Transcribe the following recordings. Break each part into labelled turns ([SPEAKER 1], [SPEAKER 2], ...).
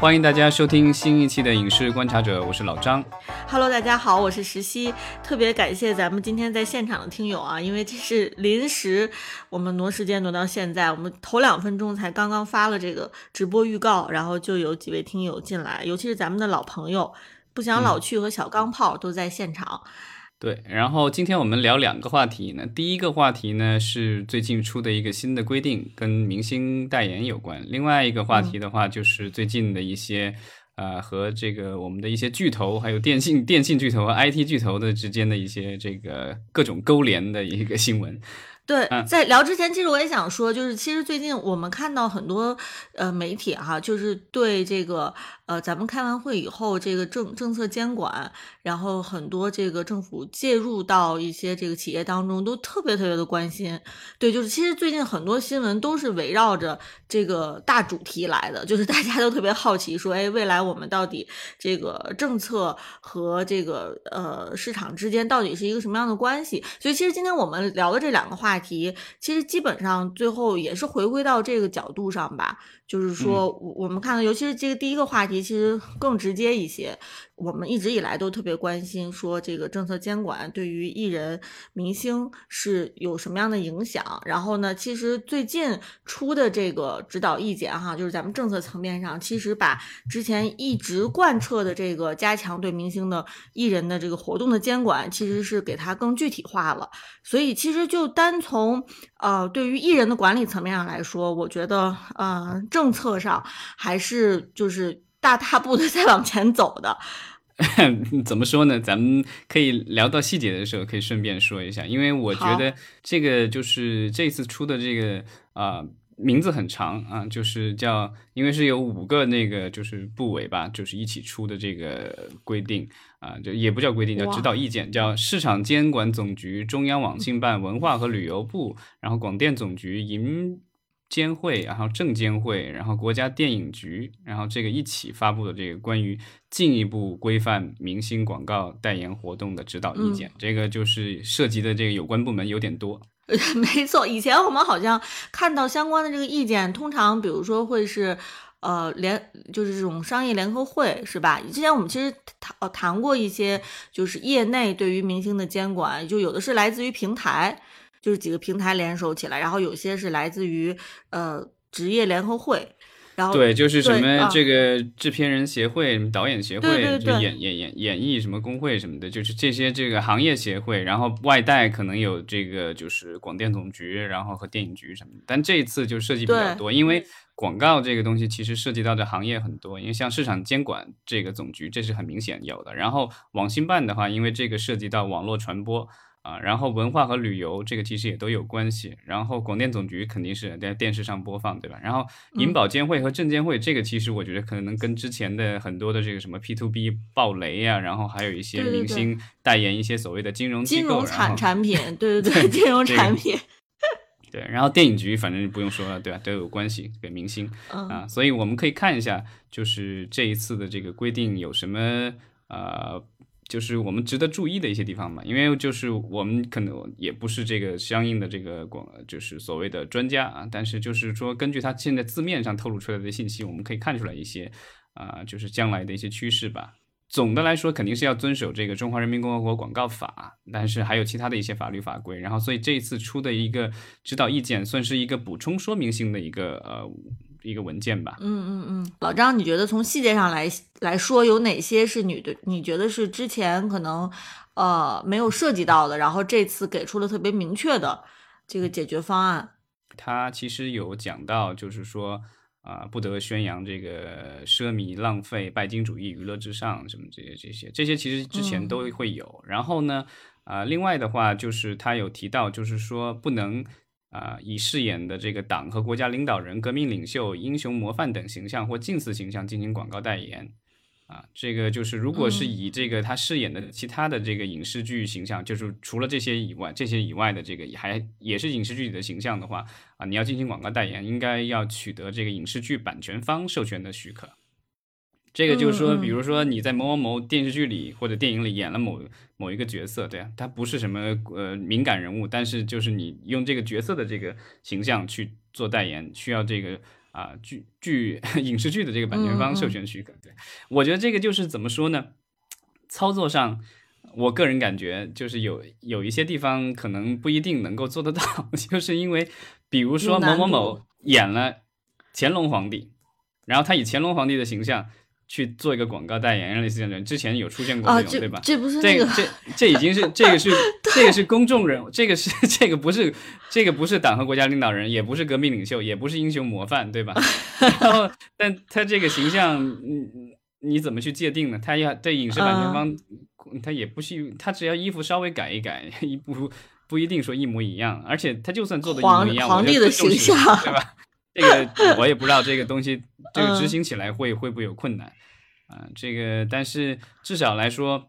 [SPEAKER 1] 欢迎大家收听新一期的《影视观察者》，我是老张。
[SPEAKER 2] Hello，大家好，我是石溪。特别感谢咱们今天在现场的听友啊，因为这是临时，我们挪时间挪到现在，我们头两分钟才刚刚发了这个直播预告，然后就有几位听友进来，尤其是咱们的老朋友不想老去和小钢炮都在现场。
[SPEAKER 1] 对，然后今天我们聊两个话题呢。第一个话题呢是最近出的一个新的规定，跟明星代言有关。另外一个话题的话，就是最近的一些呃和这个我们的一些巨头，还有电信电信巨头和 IT 巨头的之间的一些这个各种勾连的一个新闻。
[SPEAKER 2] 对，在聊之前，其实我也想说，就是其实最近我们看到很多呃媒体哈，就是对这个。呃，咱们开完会以后，这个政政策监管，然后很多这个政府介入到一些这个企业当中，都特别特别的关心。对，就是其实最近很多新闻都是围绕着这个大主题来的，就是大家都特别好奇，说，哎，未来我们到底这个政策和这个呃市场之间到底是一个什么样的关系？所以，其实今天我们聊的这两个话题，其实基本上最后也是回归到这个角度上吧。就是说，我我们看到，尤其是这个第一个话题，其实更直接一些。我们一直以来都特别关心，说这个政策监管对于艺人、明星是有什么样的影响。然后呢，其实最近出的这个指导意见，哈，就是咱们政策层面上，其实把之前一直贯彻的这个加强对明星的艺人的这个活动的监管，其实是给它更具体化了。所以，其实就单从呃对于艺人的管理层面上来说，我觉得呃政策上还是就是。大踏步的在往前走的，
[SPEAKER 1] 怎么说呢？咱们可以聊到细节的时候，可以顺便说一下，因为我觉得这个就是这次出的这个啊名字很长啊，就是叫，因为是有五个那个就是部委吧，就是一起出的这个规定啊，就也不叫规定，叫指导意见，叫市场监管总局、中央网信办、文化和旅游部，然后广电总局、银。监会，然后证监会，然后国家电影局，然后这个一起发布的这个关于进一步规范明星广告代言活动的指导意见，这个就是涉及的这个有关部门有点多。
[SPEAKER 2] 没错，以前我们好像看到相关的这个意见，通常比如说会是呃联，就是这种商业联合会，是吧？之前我们其实谈谈过一些，就是业内对于明星的监管，就有的是来自于平台。就是几个平台联手起来，然后有些是来自于呃职业联合会，然后
[SPEAKER 1] 对，就是什么这个制片人协会、导演协会、
[SPEAKER 2] 演
[SPEAKER 1] 演演演艺什么工会什么的，就是这些这个行业协会，然后外带可能有这个就是广电总局，然后和电影局什么的。但这一次就涉及比较多，因为广告这个东西其实涉及到的行业很多，因为像市场监管这个总局，这是很明显有的。然后网信办的话，因为这个涉及到网络传播。啊，然后文化和旅游这个其实也都有关系，然后广电总局肯定是在电视上播放，对吧？然后银保监会和证监会这个其实我觉得可能跟之前的很多的这个什么 P to B 爆雷呀，然后还有一些明星代言一些所谓的金融
[SPEAKER 2] 金融产产品，对对 对，金融产品。
[SPEAKER 1] 对，然后电影局反正就不用说了，对吧？都有关系给明星啊，所以我们可以看一下，就是这一次的这个规定有什么呃。就是我们值得注意的一些地方嘛，因为就是我们可能也不是这个相应的这个广，就是所谓的专家啊，但是就是说根据它现在字面上透露出来的信息，我们可以看出来一些啊，就是将来的一些趋势吧。总的来说，肯定是要遵守这个《中华人民共和国广告法》，但是还有其他的一些法律法规。然后，所以这一次出的一个指导意见，算是一个补充说明性的一个呃。一个文件吧。
[SPEAKER 2] 嗯嗯嗯，老张，你觉得从细节上来来说，有哪些是你的？你觉得是之前可能呃没有涉及到的，然后这次给出了特别明确的这个解决方案？
[SPEAKER 1] 他其实有讲到，就是说啊，不得宣扬这个奢靡、浪费、拜金主义、娱乐至上什么这些这些这些，其实之前都会有。然后呢，啊，另外的话就是他有提到，就是说不能。啊，以饰演的这个党和国家领导人、革命领袖、英雄模范等形象或近似形象进行广告代言，啊，这个就是如果是以这个他饰演的其他的这个影视剧形象，就是除了这些以外，这些以外的这个还也是影视剧里的形象的话，啊，你要进行广告代言，应该要取得这个影视剧版权方授权的许可。这个就是说，比如说你在某某某电视剧里或者电影里演了某某一个角色，对啊，他不是什么呃敏感人物，但是就是你用这个角色的这个形象去做代言，需要这个啊剧剧 影视剧的这个版权方授权许可。对，我觉得这个就是怎么说呢？操作上，我个人感觉就是有有一些地方可能不一定能够做得到，就是因为比如说某某某演了乾隆皇帝，然后他以乾隆皇帝的形象。去做一个广告代言，类似这种，之前有出现过这种，对吧？
[SPEAKER 2] 这不是
[SPEAKER 1] 这个，这这已经是这个是 这个是公众人物，这个是这个不是这个不是党和国家领导人，也不是革命领袖，也不是英雄模范，对吧？然后，但他这个形象，你你怎么去界定呢？他要对影视版权方，他也不是他只要衣服稍微改一改，一不不一定说一模一样，而且他就算做的一模一样，
[SPEAKER 2] 皇帝的形象，
[SPEAKER 1] 对吧？这个我也不知道，这个东西这个执行起来会会不会有困难啊？这个但是至少来说，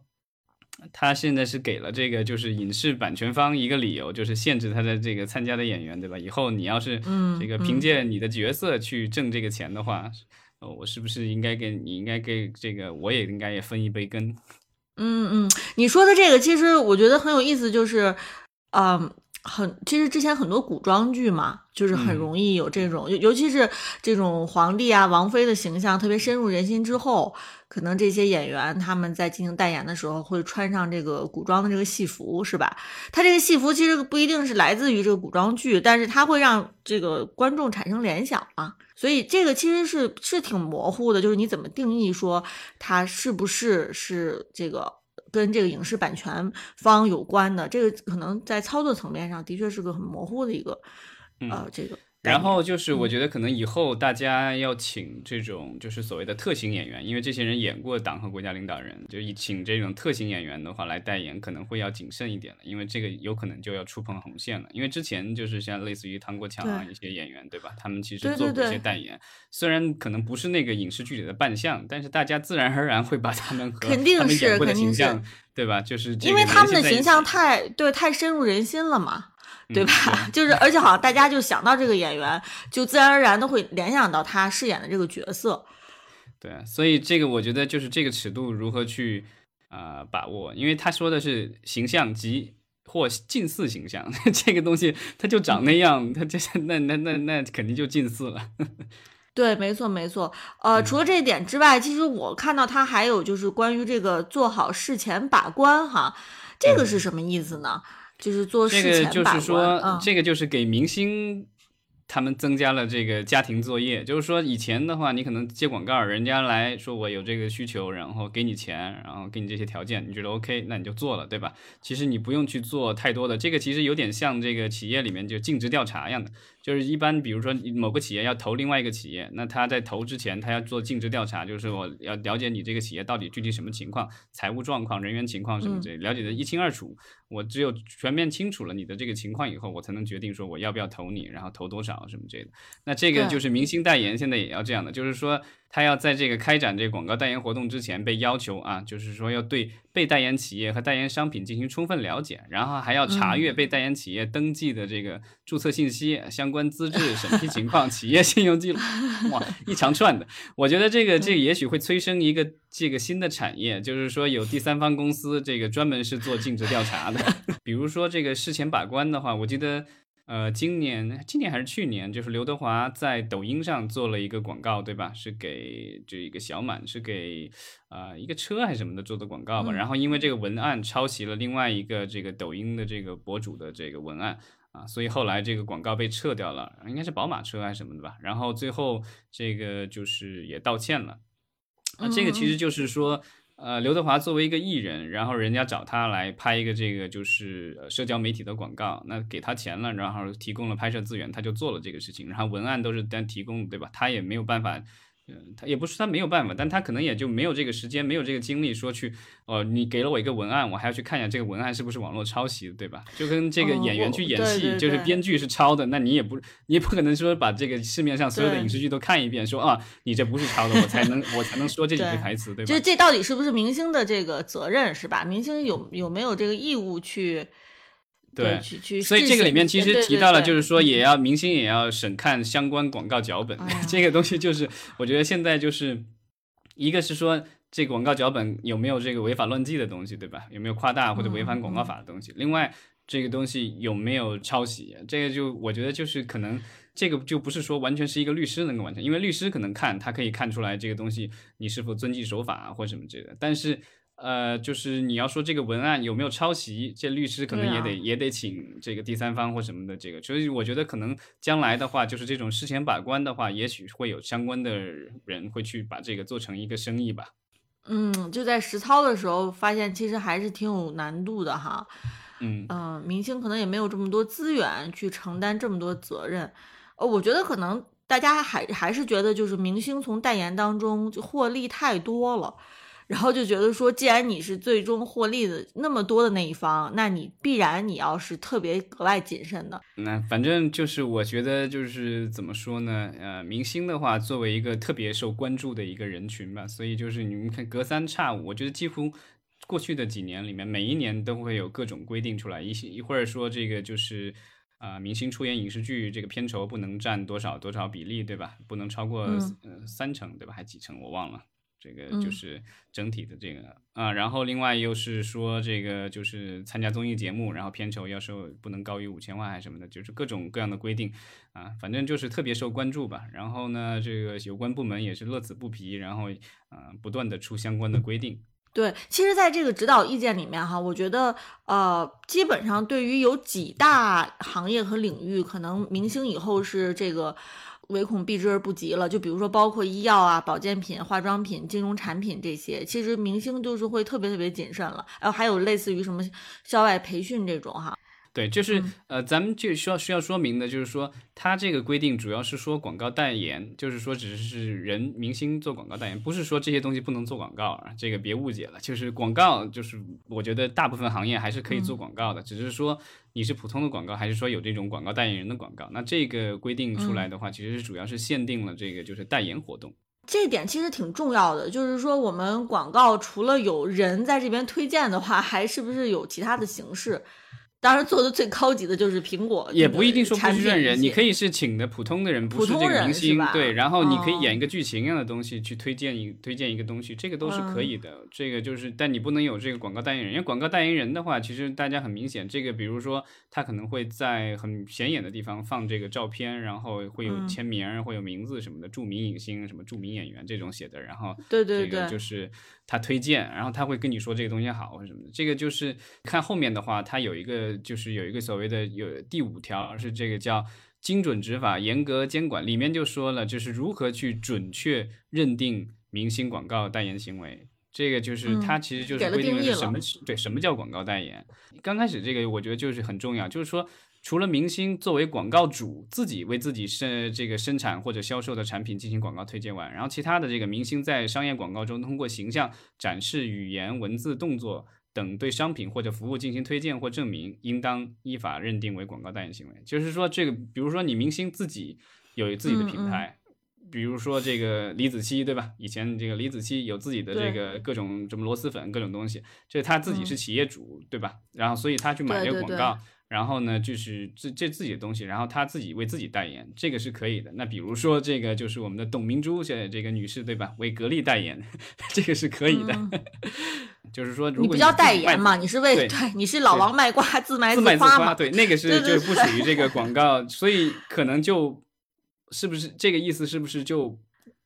[SPEAKER 1] 他现在是给了这个就是影视版权方一个理由，就是限制他的这个参加的演员，对吧？以后你要是这个凭借你的角色去挣这个钱的话，我是不是应该给你应该给这个我也应该也分一杯羹？
[SPEAKER 2] 嗯嗯，你说的这个其实我觉得很有意思，就是嗯。很，其实之前很多古装剧嘛，就是很容易有这种，尤尤其是这种皇帝啊、王妃的形象特别深入人心之后，可能这些演员他们在进行代言的时候会穿上这个古装的这个戏服，是吧？他这个戏服其实不一定是来自于这个古装剧，但是它会让这个观众产生联想嘛，所以这个其实是是挺模糊的，就是你怎么定义说它是不是是这个。跟这个影视版权方有关的，这个可能在操作层面上的确是个很模糊的一个，呃，这个。
[SPEAKER 1] 然后就是，我觉得可能以后大家要请这种就是所谓的特型演员，因为这些人演过党和国家领导人，就以请这种特型演员的话来代言，可能会要谨慎一点了，因为这个有可能就要触碰红线了。因为之前就是像类似于唐国强啊一些演员，对吧？他们其实做过一些代言，虽然可能不是那个影视剧里的扮相，但是大家自然而然会把他们和
[SPEAKER 2] 肯定是
[SPEAKER 1] 肯定是，对吧？就是
[SPEAKER 2] 因为他们的形象太对太深入人心了嘛。对吧？就是，而且好像大家就想到这个演员，就自然而然的会联想到他饰演的这个角色。
[SPEAKER 1] 对，所以这个我觉得就是这个尺度如何去啊把握，因为他说的是形象及或近似形象，这个东西他就长那样，他这那那那那肯定就近似了。
[SPEAKER 2] 对，没错没错。呃，除了这一点之外，其实我看到他还有就是关于这个做好事前把关哈，这个是什么意思呢？就是做
[SPEAKER 1] 这个，就是说，这个就是给明星他们增加了这个家庭作业。就是说，以前的话，你可能接广告，人家来说我有这个需求，然后给你钱，然后给你这些条件，你觉得 OK，那你就做了，对吧？其实你不用去做太多的。这个其实有点像这个企业里面就尽职调查一样的。就是一般，比如说某个企业要投另外一个企业，那他在投之前，他要做尽职调查，就是我要了解你这个企业到底具体什么情况，财务状况、人员情况什么之类，了解的一清二楚。我只有全面清楚了你的这个情况以后，我才能决定说我要不要投你，然后投多少什么之类的。那这个就是明星代言，现在也要这样的，就是说。他要在这个开展这个广告代言活动之前，被要求啊，就是说要对被代言企业和代言商品进行充分了解，然后还要查阅被代言企业登记的这个注册信息、相关资质、审批情况、企业信用记录，哇，一长串的。我觉得这个这个也许会催生一个这个新的产业，就是说有第三方公司这个专门是做尽职调查的，比如说这个事前把关的话，我记得。呃，今年今年还是去年，就是刘德华在抖音上做了一个广告，对吧？是给这一个小满，是给啊一个车还是什么的做的广告吧。然后因为这个文案抄袭了另外一个这个抖音的这个博主的这个文案啊，所以后来这个广告被撤掉了，应该是宝马车还是什么的吧。然后最后这个就是也道歉了，那这个其实就是说。呃，刘德华作为一个艺人，然后人家找他来拍一个这个就是社交媒体的广告，那给他钱了，然后提供了拍摄资源，他就做了这个事情，然后文案都是单提供，对吧？他也没有办法。嗯，他也不是他没有办法，但他可能也就没有这个时间，没有这个精力说去，哦，你给了我一个文案，我还要去看一下这个文案是不是网络抄袭的，对吧？就跟这个演员去演戏，就是编剧是抄的，那你也不，你也不可能说把这个市面上所有的影视剧都看一遍，说啊，你这不是抄的，我才能我才能说这几句台词，对吧？
[SPEAKER 2] 就这到底是不是明星的这个责任是吧？明星有有没有这个义务去？对，
[SPEAKER 1] 所以这个里面其实提到了，就是说也要明星也要审看相关广告脚本，这个东西就是我觉得现在就是一个是说这个广告脚本有没有这个违法乱纪的东西，对吧？有没有夸大或者违反广告法的东西？另外这个东西有没有抄袭？这个就我觉得就是可能这个就不是说完全是一个律师能够完成，因为律师可能看他可以看出来这个东西你是否遵纪守法或什么之类的，但是。呃，就是你要说这个文案有没有抄袭，这律师可能也得也得请这个第三方或什么的这个，所以我觉得可能将来的话，就是这种事前把关的话，也许会有相关的人会去把这个做成一个生意吧。
[SPEAKER 2] 嗯，就在实操的时候发现，其实还是挺有难度的哈。
[SPEAKER 1] 嗯
[SPEAKER 2] 嗯，明星可能也没有这么多资源去承担这么多责任。呃，我觉得可能大家还还是觉得，就是明星从代言当中获利太多了。然后就觉得说，既然你是最终获利的那么多的那一方，那你必然你要是特别格外谨慎的。
[SPEAKER 1] 那反正就是我觉得就是怎么说呢？呃，明星的话，作为一个特别受关注的一个人群吧，所以就是你们看隔三差五，我觉得几乎过去的几年里面，每一年都会有各种规定出来，一些一会儿说这个就是啊，明星出演影视剧这个片酬不能占多少多少比例，对吧？不能超过呃三成，对吧？还几成我忘了。这个就是整体的这个啊，然后另外又是说这个就是参加综艺节目，然后片酬要收不能高于五千万还是什么的，就是各种各样的规定啊，反正就是特别受关注吧。然后呢，这个有关部门也是乐此不疲，然后啊不断的出相关的规定。
[SPEAKER 2] 对，其实，在这个指导意见里面哈，我觉得呃，基本上对于有几大行业和领域，可能明星以后是这个。唯恐避之而不及了，就比如说包括医药啊、保健品、化妆品、金融产品这些，其实明星就是会特别特别谨慎了。然后还有类似于什么校外培训这种哈。
[SPEAKER 1] 对，就是呃，咱们就需要需要说明的，就是说，它这个规定主要是说广告代言，就是说，只是人明星做广告代言，不是说这些东西不能做广告啊，这个别误解了。就是广告，就是我觉得大部分行业还是可以做广告的，只是说你是普通的广告，还是说有这种广告代言人的广告。那这个规定出来的话，其实是主要是限定了这个就是代言活动。
[SPEAKER 2] 这点其实挺重要的，就是说我们广告除了有人在这边推荐的话，还是不是有其他的形式？当然，做的最高级的就是苹果，
[SPEAKER 1] 也不一定说不是人，你可以是请的普通的人，不是这个明星，对，然后你可以演一个剧情一样的东西去推荐一推荐一个东西，这个都是可以的。这个就是，但你不能有这个广告代言人，因为广告代言人的话，其实大家很明显，这个比如说他可能会在很显眼的地方放这个照片，然后会有签名，会有名字什么的，著名影星什么著名演员这种写的，然后
[SPEAKER 2] 对对对，
[SPEAKER 1] 就是。他推荐，然后他会跟你说这个东西好或者什么的。这个就是看后面的话，它有一个就是有一个所谓的有第五条是这个叫精准执法、严格监管，里面就说了就是如何去准确认定明星广告代言行为。这个就是它其实就是规定了什么对什么叫广告代言。刚开始这个我觉得就是很重要，就是说。除了明星作为广告主自己为自己生这个生产或者销售的产品进行广告推荐外，然后其他的这个明星在商业广告中通过形象展示、语言、文字、动作等对商品或者服务进行推荐或证明，应当依法认定为广告代言行为。就是说，这个比如说你明星自己有自己的品牌，比如说这个李子柒，对吧？以前这个李子柒有自己的这个各种什么螺蛳粉各种东西，这他自己是企业主，对吧？然后所以他去买这个广告。然后呢，就是这这自己的东西，然后他自己为自己代言，这个是可以的。那比如说这个就是我们的董明珠现在这个女士，对吧？为格力代言，这个是可以的。就是说，如果
[SPEAKER 2] 你不叫代言嘛，你是为对，你是老王卖瓜自卖
[SPEAKER 1] 自
[SPEAKER 2] 夸嘛？
[SPEAKER 1] 对，那个是就不属于这个广告，所以可能就是不是这个意思？是不是就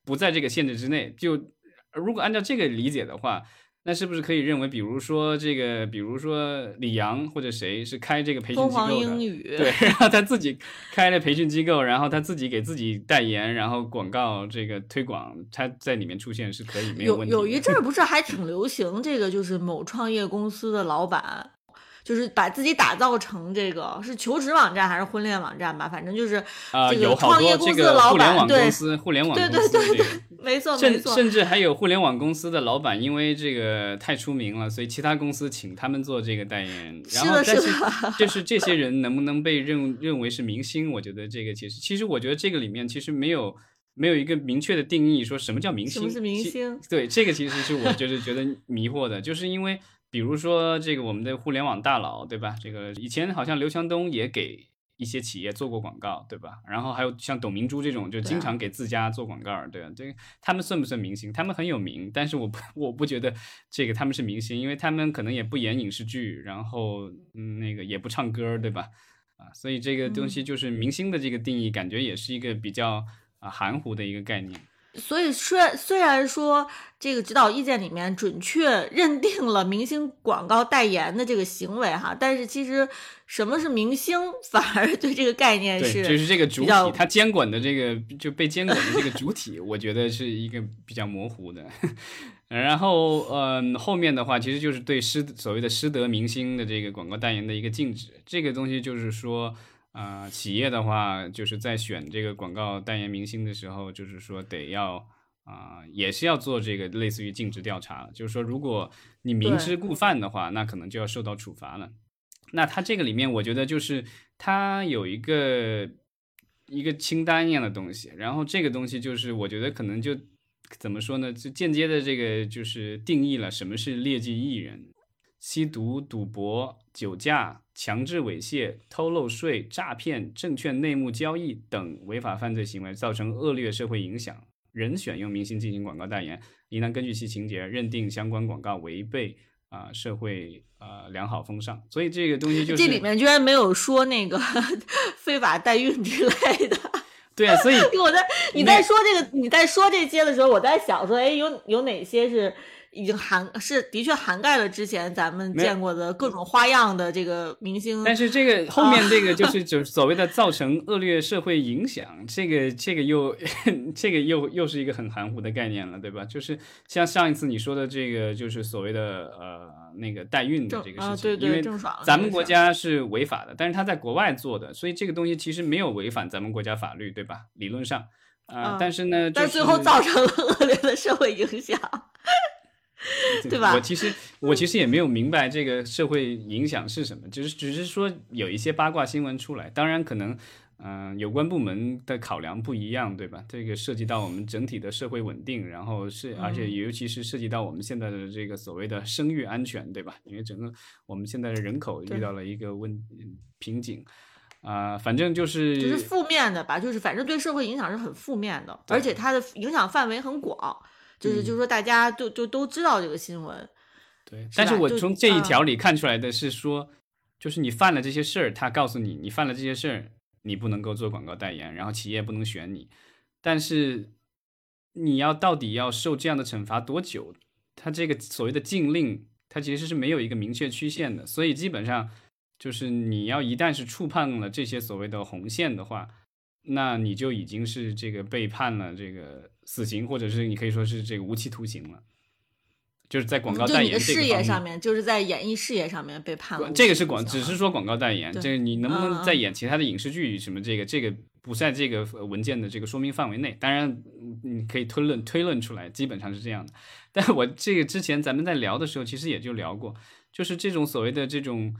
[SPEAKER 1] 不在这个限制之内？就如果按照这个理解的话。那是不是可以认为，比如说这个，比如说李阳或者谁是开这个培训机构的？对，然后他自己开了培训机构，然后他自己给自己代言，然后广告这个推广，他在里面出现是可以没
[SPEAKER 2] 有
[SPEAKER 1] 问
[SPEAKER 2] 题。有有一阵儿 不是还挺流行这个，就是某创业公司的老板。就是把自己打造成这个是求职网站还是婚恋网站吧，反正就是这个创业公司的老板，
[SPEAKER 1] 对，互联网
[SPEAKER 2] 对对对对，没错没错，
[SPEAKER 1] 甚至还有互联网公司的老板，因为这个太出名了，所以其他公司请他们做这个代言人。然后，但是就是这些人能不能被认认为是明星？我觉得这个其实，其实我觉得这个里面其实没有没有一个明确的定义，说什么叫明星？什
[SPEAKER 2] 么是明星？
[SPEAKER 1] 对，这个其实是我就是觉得迷惑的，就是因为。比如说这个我们的互联网大佬，对吧？这个以前好像刘强东也给一些企业做过广告，对吧？然后还有像董明珠这种，就经常给自家做广告，对吧？这个他们算不算明星？他们很有名，但是我不我不觉得这个他们是明星，因为他们可能也不演影视剧，然后嗯那个也不唱歌，对吧？啊，所以这个东西就是明星的这个定义，感觉也是一个比较啊含糊的一个概念。
[SPEAKER 2] 所以，虽然虽然说这个指导意见里面准确 认定了明星广告代言的这个行为哈，但是其实什么是明星，反而对这个概念是
[SPEAKER 1] 就是这个主体，它监管的这个就被监管的这个主体，我觉得是一个比较模糊的。然后，嗯，后面的话其实就是对师所谓的师德明星的这个广告代言的一个禁止，这个东西就是说。啊，企业的话，就是在选这个广告代言明星的时候，就是说得要啊，也是要做这个类似于尽职调查。就是说，如果你明知故犯的话，那可能就要受到处罚了。那它这个里面，我觉得就是它有一个一个清单一样的东西，然后这个东西就是我觉得可能就怎么说呢，就间接的这个就是定义了什么是劣迹艺人。吸毒、赌博、酒驾、强制猥亵、偷漏税、诈骗、证券内幕交易等违法犯罪行为，造成恶劣社会影响，人选用明星进行广告代言，应当根据其情节认定相关广告违背啊社会啊良好风尚。所以这个东西就是
[SPEAKER 2] 这里面居然没有说那个 非法代孕之类的。
[SPEAKER 1] 对啊，所以
[SPEAKER 2] 我在你在说这个你在说这些的时候，我在想说，哎，有有哪些是？已经涵是的确涵盖了之前咱们见过的各种花样的这个明星，
[SPEAKER 1] 但是这个 后面这个就是就是所谓的造成恶劣社会影响，这个这个又 这个又又是一个很含糊的概念了，对吧？就是像上一次你说的这个，就是所谓的呃那个代孕的这个事情，因为咱们国家是违法的，但是他在国外做的，所以这个东西其实没有违反咱们国家法律，对吧？理论上啊，但是呢，
[SPEAKER 2] 但最后造成了恶劣的社会影响。对吧？
[SPEAKER 1] 我其实我其实也没有明白这个社会影响是什么，就是只是说有一些八卦新闻出来，当然可能嗯有关部门的考量不一样，对吧？这个涉及到我们整体的社会稳定，然后是而且尤其是涉及到我们现在的这个所谓的生育安全，对吧？因为整个我们现在的人口遇到了一个问瓶颈啊，反正就是
[SPEAKER 2] 就是负面的吧，就是反正对社会影响是很负面的，而且它的影响范围很广。就是就是说，大家都就都知道这个新闻，
[SPEAKER 1] 对。但是我从这一条里看出来的是说，就是你犯了这些事儿，他告诉你你犯了这些事儿，你不能够做广告代言，然后企业不能选你。但是你要到底要受这样的惩罚多久？他这个所谓的禁令，它其实是没有一个明确曲线的。所以基本上就是你要一旦是触碰了这些所谓的红线的话。那你就已经是这个背叛了这个死刑，或者是你可以说是这个无期徒刑了，就是在广告代言
[SPEAKER 2] 事业上面，就是在演艺事业上面被判了。
[SPEAKER 1] 这个是广，只是说广告代言，这个你能不能再演其他的影视剧什么？这个这个不在这个文件的这个说明范围内。当然，你可以推论推论出来，基本上是这样的。但我这个之前咱们在聊的时候，其实也就聊过，就是这种所谓的这种。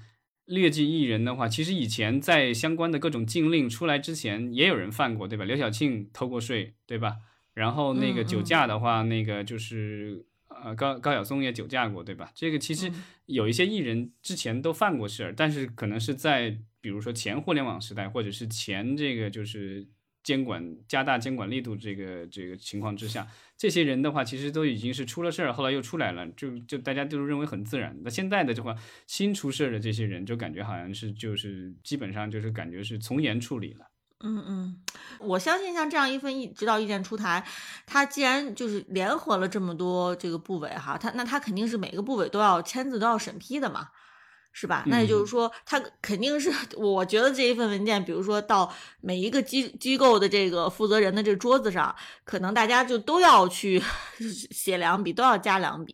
[SPEAKER 1] 劣迹艺人的话，其实以前在相关的各种禁令出来之前，也有人犯过，对吧？刘晓庆偷过税，对吧？然后那个酒驾的话，那个就是呃高高晓松也酒驾过，对吧？这个其实有一些艺人之前都犯过事儿，但是可能是在比如说前互联网时代，或者是前这个就是。监管加大监管力度，这个这个情况之下，这些人的话，其实都已经是出了事儿，后来又出来了，就就大家都认为很自然。那现在的这话，新出事儿的这些人，就感觉好像是就是基本上就是感觉是从严处理了。
[SPEAKER 2] 嗯嗯，我相信像这样一份意指导意见出台，他既然就是联合了这么多这个部委哈，他那他肯定是每个部委都要签字都要审批的嘛。是吧？那也就是说，他肯定是，我觉得这一份文件，比如说到每一个机机构的这个负责人的这桌子上，可能大家就都要去 写两笔，都要加两笔。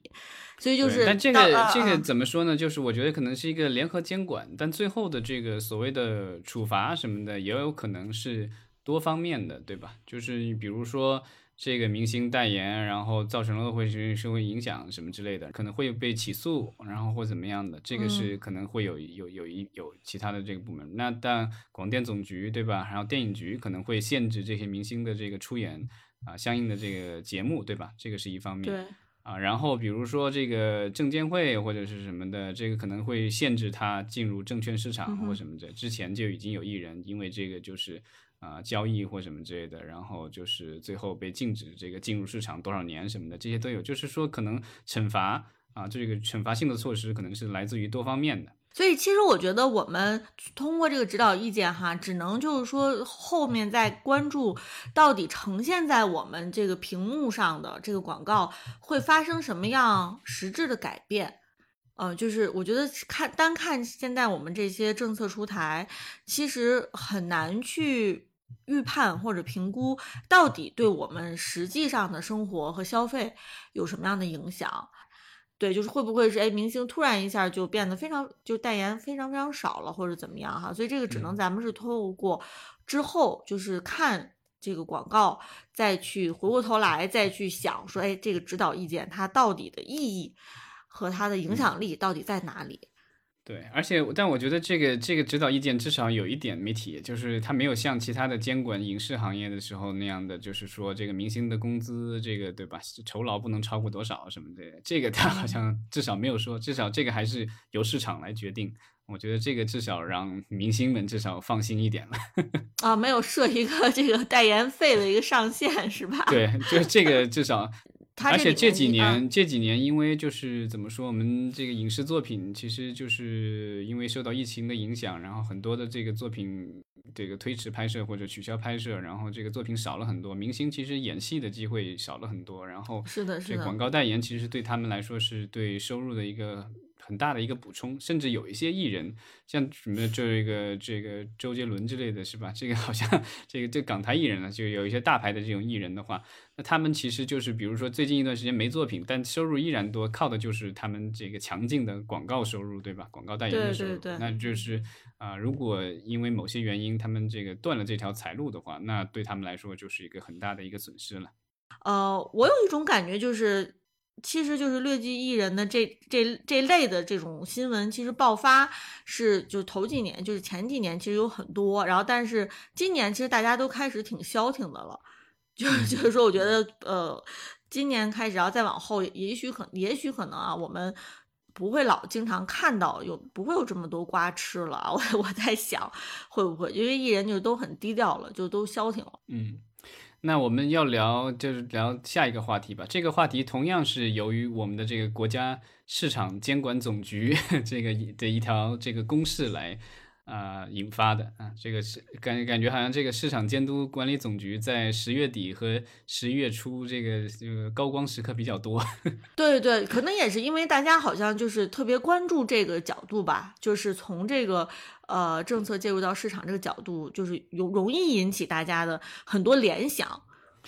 [SPEAKER 2] 所以就是，
[SPEAKER 1] 但这个这个怎么说呢？就是我觉得可能是一个联合监管，但最后的这个所谓的处罚什么的，也有可能是多方面的，对吧？就是比如说。这个明星代言，然后造成了恶会社会影响什么之类的，可能会被起诉，然后或怎么样的，这个是可能会有有有一有其他的这个部门。那但广电总局对吧？然后电影局可能会限制这些明星的这个出演啊，相应的这个节目对吧？这个是一方面。
[SPEAKER 2] 对。
[SPEAKER 1] 啊，然后比如说这个证监会或者是什么的，这个可能会限制他进入证券市场或什么的。之前就已经有艺人因为这个就是啊交易或什么之类的，然后就是最后被禁止这个进入市场多少年什么的，这些都有。就是说可能惩罚啊，这个惩罚性的措施可能是来自于多方面的。
[SPEAKER 2] 所以，其实我觉得我们通过这个指导意见哈，只能就是说后面再关注到底呈现在我们这个屏幕上的这个广告会发生什么样实质的改变。呃，就是我觉得看单看现在我们这些政策出台，其实很难去预判或者评估到底对我们实际上的生活和消费有什么样的影响。对，就是会不会是哎，明星突然一下就变得非常就代言非常非常少了，或者怎么样哈？所以这个只能咱们是透过之后就是看这个广告，再去回过头来再去想说，哎，这个指导意见它到底的意义和它的影响力到底在哪里？
[SPEAKER 1] 对，而且但我觉得这个这个指导意见至少有一点没提，就是它没有像其他的监管影视行业的时候那样的，就是说这个明星的工资，这个对吧？酬劳不能超过多少什么的，这个他好像至少没有说，至少这个还是由市场来决定。我觉得这个至少让明星们至少放心一点了。
[SPEAKER 2] 啊，没有设一个这个代言费的一个上限是吧？
[SPEAKER 1] 对，就是这个至少。而且
[SPEAKER 2] 这
[SPEAKER 1] 几年，这几年因为就是怎么说，我们这个影视作品其实就是因为受到疫情的影响，然后很多的这个作品这个推迟拍摄或者取消拍摄，然后这个作品少了很多，明星其实演戏的机会少了很多，然后
[SPEAKER 2] 是的，是
[SPEAKER 1] 的，广告代言其实对他们来说是对收入的一个。很大的一个补充，甚至有一些艺人，像什么这个这个周杰伦之类的是吧？这个好像这个这港台艺人呢，就有一些大牌的这种艺人的话，那他们其实就是比如说最近一段时间没作品，但收入依然多，靠的就是他们这个强劲的广告收入，对吧？广告代言的收入，那就是啊，如果因为某些原因他们这个断了这条财路的话，那对他们来说就是一个很大的一个损失了。
[SPEAKER 2] 呃，我有一种感觉就是。其实就是劣迹艺人的这这这类的这种新闻，其实爆发是就头几年，就是前几年其实有很多，然后但是今年其实大家都开始挺消停的了，就是就是说，我觉得呃，今年开始，然后再往后，也许可也许可能啊，我们不会老经常看到有不会有这么多瓜吃了，我我在想会不会，因为艺人就都很低调了，就都消停了，
[SPEAKER 1] 嗯。那我们要聊，就是聊下一个话题吧。这个话题同样是由于我们的这个国家市场监管总局这个的一条这个公示来。啊，引发的啊，这个是感感觉好像这个市场监督管理总局在十月底和十一月初这个这个高光时刻比较多。
[SPEAKER 2] 对对，可能也是因为大家好像就是特别关注这个角度吧，就是从这个呃政策介入到市场这个角度，就是有容易引起大家的很多联想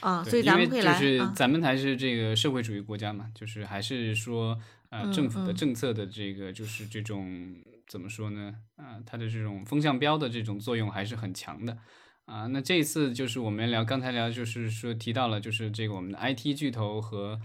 [SPEAKER 2] 啊，所以咱们可以来，
[SPEAKER 1] 就是咱们还是这个社会主义国家嘛，就是还是说呃政府的政策的这个就是这种。怎么说呢？啊，它的这种风向标的这种作用还是很强的，啊，那这一次就是我们聊，刚才聊就是说提到了，就是这个我们的 IT 巨头和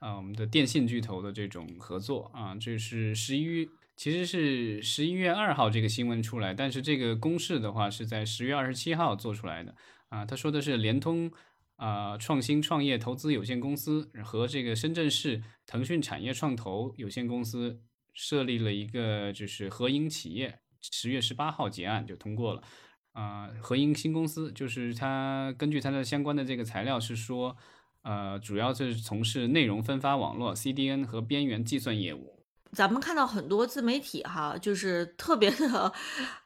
[SPEAKER 1] 啊我们的电信巨头的这种合作啊，这是十一月，其实是十一月二号这个新闻出来，但是这个公示的话是在十月二十七号做出来的，啊，他说的是联通啊创新创业投资有限公司和这个深圳市腾讯产业创投有限公司。设立了一个就是合营企业，十月十八号结案就通过了，啊，合营新公司就是它根据它的相关的这个材料是说，呃，主要是从事内容分发网络 CDN 和边缘计算业务。
[SPEAKER 2] 咱们看到很多自媒体哈，就是特别的，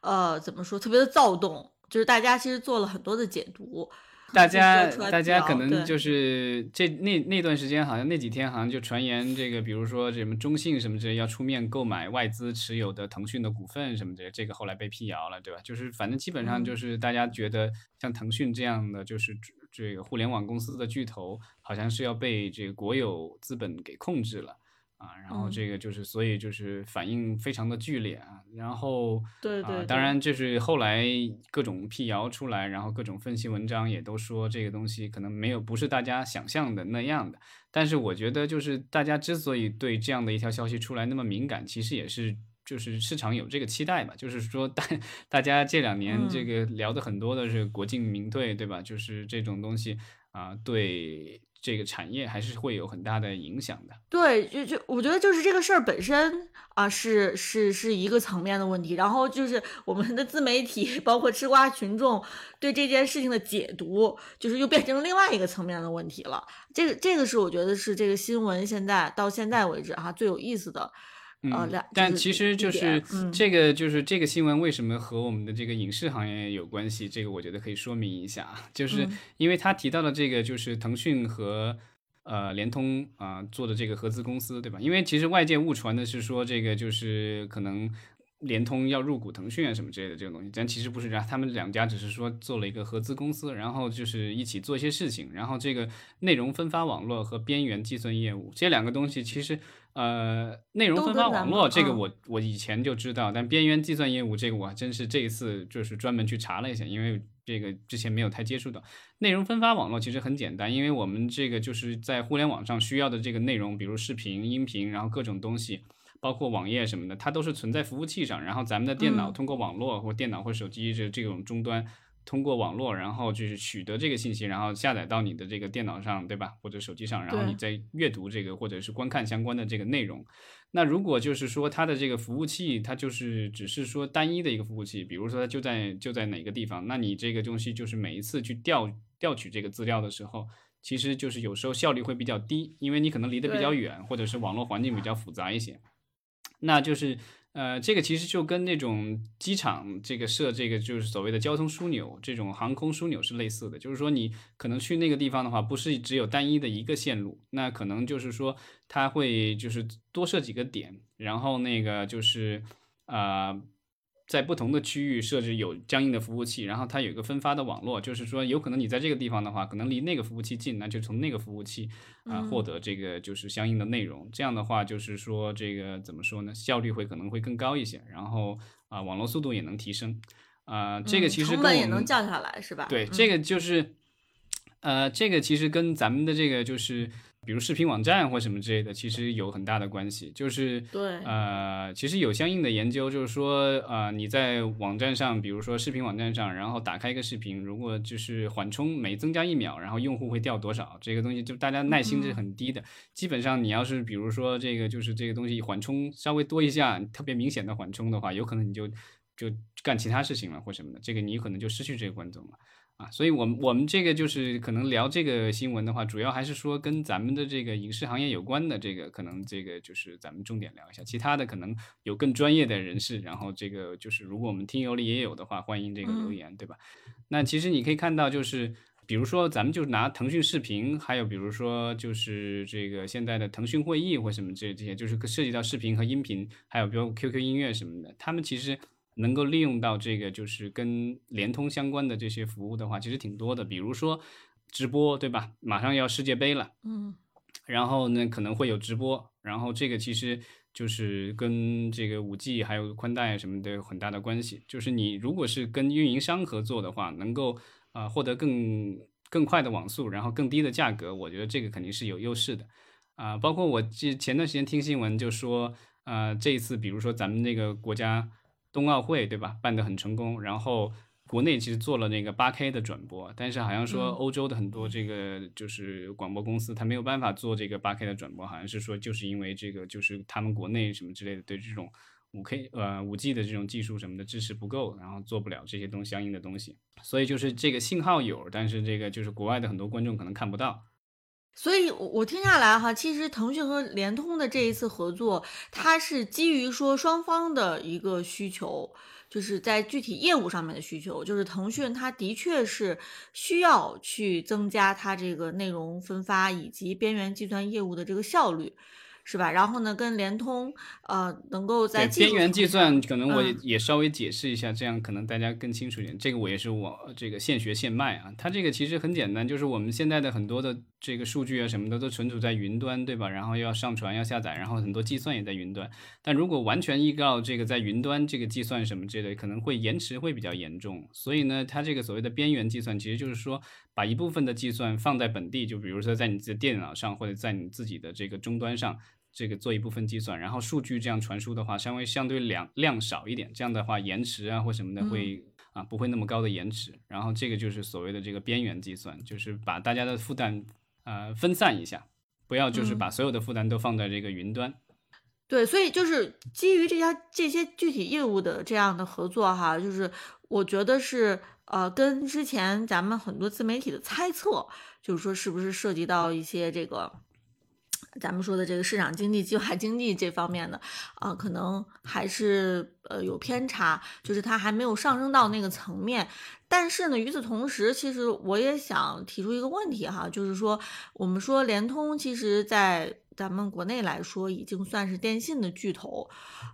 [SPEAKER 2] 呃，怎么说，特别的躁动，就是大家其实做了很多的解读。
[SPEAKER 1] 大家，大家可能就是这那那段时间，好像那几天好像就传言这个，比如说什么中信什么之类要出面购买外资持有的腾讯的股份什么之类，这个后来被辟谣了，对吧？就是反正基本上就是大家觉得像腾讯这样的就是这个互联网公司的巨头，好像是要被这个国有资本给控制了。啊，然后这个就是，所以就是反应非常的剧烈啊。然后，
[SPEAKER 2] 对对，
[SPEAKER 1] 当然就是后来各种辟谣出来，然后各种分析文章也都说这个东西可能没有不是大家想象的那样的。但是我觉得就是大家之所以对这样的一条消息出来那么敏感，其实也是就是市场有这个期待吧。就是说大 大家这两年这个聊的很多的是国进民退，对吧？就是这种东西。啊，对这个产业还是会有很大的影响的。
[SPEAKER 2] 对，就就我觉得就是这个事儿本身啊，是是是一个层面的问题。然后就是我们的自媒体，包括吃瓜群众对这件事情的解读，就是又变成另外一个层面的问题了。这个这个是我觉得是这个新闻现在到现在为止哈最有意思的。
[SPEAKER 1] 嗯，但其实就是这个，就是这个新闻为什么和我们的这个影视行业有关系？这个我觉得可以说明一下，就是因为他提到的这个，就是腾讯和呃联通啊做的这个合资公司，对吧？因为其实外界误传的是说这个就是可能联通要入股腾讯啊什么之类的这个东西，但其实不是这样，他们两家只是说做了一个合资公司，然后就是一起做一些事情，然后这个内容分发网络和边缘计算业务这两个东西其实。呃，内容分发网络这个我我以前就知道，但边缘计算业务这个我还真是这一次就是专门去查了一下，因为这个之前没有太接触到。内容分发网络其实很简单，因为我们这个就是在互联网上需要的这个内容，比如视频、音频，然后各种东西，包括网页什么的，它都是存在服务器上，然后咱们的电脑通过网络或电脑或手机这这种终端。通过网络，然后就是取得这个信息，然后下载到你的这个电脑上，对吧？或者手机上，然后你再阅读这个或者是观看相关的这个内容。那如果就是说它的这个服务器，它就是只是说单一的一个服务器，比如说它就在就在哪个地方，那你这个东西就是每一次去调调取这个资料的时候，其实就是有时候效率会比较低，因为你可能离得比较远，或者是网络环境比较复杂一些，那就是。呃，这个其实就跟那种机场这个设这个就是所谓的交通枢纽，这种航空枢纽是类似的。就是说，你可能去那个地方的话，不是只有单一的一个线路，那可能就是说，它会就是多设几个点，然后那个就是啊。在不同的区域设置有相应的服务器，然后它有一个分发的网络，就是说有可能你在这个地方的话，可能离那个服务器近，那就从那个服务器啊获得这个就是相应的内容。这样的话，就是说这个怎么说呢？效率会可能会更高一些，然后啊网络速度也能提升啊。这个其实
[SPEAKER 2] 成本也能降下来，是吧？
[SPEAKER 1] 对，这个就是呃，这个其实跟咱们的这个就是。比如视频网站或什么之类的，其实有很大的关系。就是
[SPEAKER 2] 对，
[SPEAKER 1] 呃，其实有相应的研究，就是说，呃，你在网站上，比如说视频网站上，然后打开一个视频，如果就是缓冲每增加一秒，然后用户会掉多少？这个东西就大家耐心是很低的。基本上你要是比如说这个就是这个东西缓冲稍微多一下，特别明显的缓冲的话，有可能你就就干其他事情了或什么的，这个你可能就失去这个观众了。啊，所以，我们我们这个就是可能聊这个新闻的话，主要还是说跟咱们的这个影视行业有关的这个，可能这个就是咱们重点聊一下。其他的可能有更专业的人士，然后这个就是如果我们听友里也有的话，欢迎这个留言，对吧？那其实你可以看到，就是比如说咱们就拿腾讯视频，还有比如说就是这个现在的腾讯会议或什么这这些，就是涉及到视频和音频，还有比如 QQ 音乐什么的，他们其实。能够利用到这个就是跟联通相关的这些服务的话，其实挺多的。比如说直播，对吧？马上要世界杯了，
[SPEAKER 2] 嗯，
[SPEAKER 1] 然后呢可能会有直播，然后这个其实就是跟这个五 G 还有宽带什么的有很大的关系。就是你如果是跟运营商合作的话，能够啊获得更更快的网速，然后更低的价格，我觉得这个肯定是有优势的啊。包括我记前段时间听新闻就说，呃，这一次比如说咱们那个国家。冬奥会对吧，办得很成功，然后国内其实做了那个八 K 的转播，但是好像说欧洲的很多这个就是广播公司，它没有办法做这个八 K 的转播，好像是说就是因为这个就是他们国内什么之类的对这种五 K 呃五 G 的这种技术什么的支持不够，然后做不了这些东相应的东西，所以就是这个信号有，但是这个就是国外的很多观众可能看不到。
[SPEAKER 2] 所以，我我听下来哈，其实腾讯和联通的这一次合作，它是基于说双方的一个需求，就是在具体业务上面的需求，就是腾讯它的确是需要去增加它这个内容分发以及边缘计算业务的这个效率。是吧？然后呢，跟联通，呃，能够在
[SPEAKER 1] 边缘计算，可能我也稍微解释一下，这样可能大家更清楚一点。这个我也是我这个现学现卖啊。它这个其实很简单，就是我们现在的很多的这个数据啊什么的都存储在云端，对吧？然后要上传要下载，然后很多计算也在云端。但如果完全依靠这个在云端这个计算什么之类的，可能会延迟会比较严重。所以呢，它这个所谓的边缘计算，其实就是说把一部分的计算放在本地，就比如说在你自己的电脑上或者在你自己的这个终端上。这个做一部分计算，然后数据这样传输的话，稍微相对量量少一点，这样的话延迟啊或什么的会啊不会那么高的延迟。然后这个就是所谓的这个边缘计算，就是把大家的负担呃分散一下，不要就是
[SPEAKER 2] 嗯
[SPEAKER 1] 把所有的负担都放在这个云端。
[SPEAKER 2] 对，所以就是基于这家这些具体业务的这样的合作哈，就是我觉得是呃，跟之前咱们很多自媒体的猜测，就是说是不是涉及到一些这个咱们说的这个市场经济、计划经济这方面的啊、可能还是呃有偏差，就是它还没有上升到那个层面。但是呢，与此同时，其实我也想提出一个问题哈，就是说，我们说联通其实在咱们国内来说，已经算是电信的巨头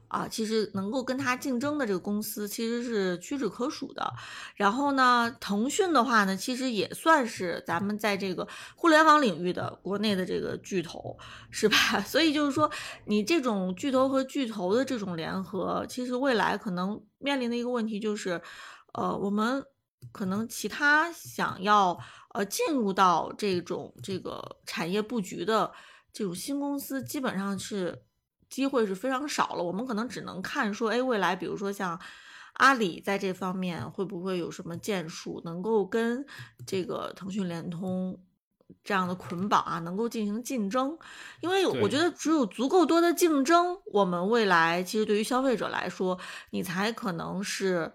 [SPEAKER 2] 啊，其实能够跟它竞争的这个公司其实是屈指可数的。然后呢，腾讯的话呢，其实也算是咱们在这个互联网领域的国内的这个巨头，是吧？所以就是说，你这种巨头和巨头的这种联合，其实未来可能面临的一个问题就是，呃，我们可能其他想要呃进入到这种这个产业布局的这种新公司，基本上是机会是非常少了。我们可能只能看说，哎，未来比如说像阿里在这方面会不会有什么建树，能够跟这个腾讯、联通。这样的捆绑啊，能够进行竞争，因为我觉得只有足够多的竞争，我们未来其实对于消费者来说，你才可能是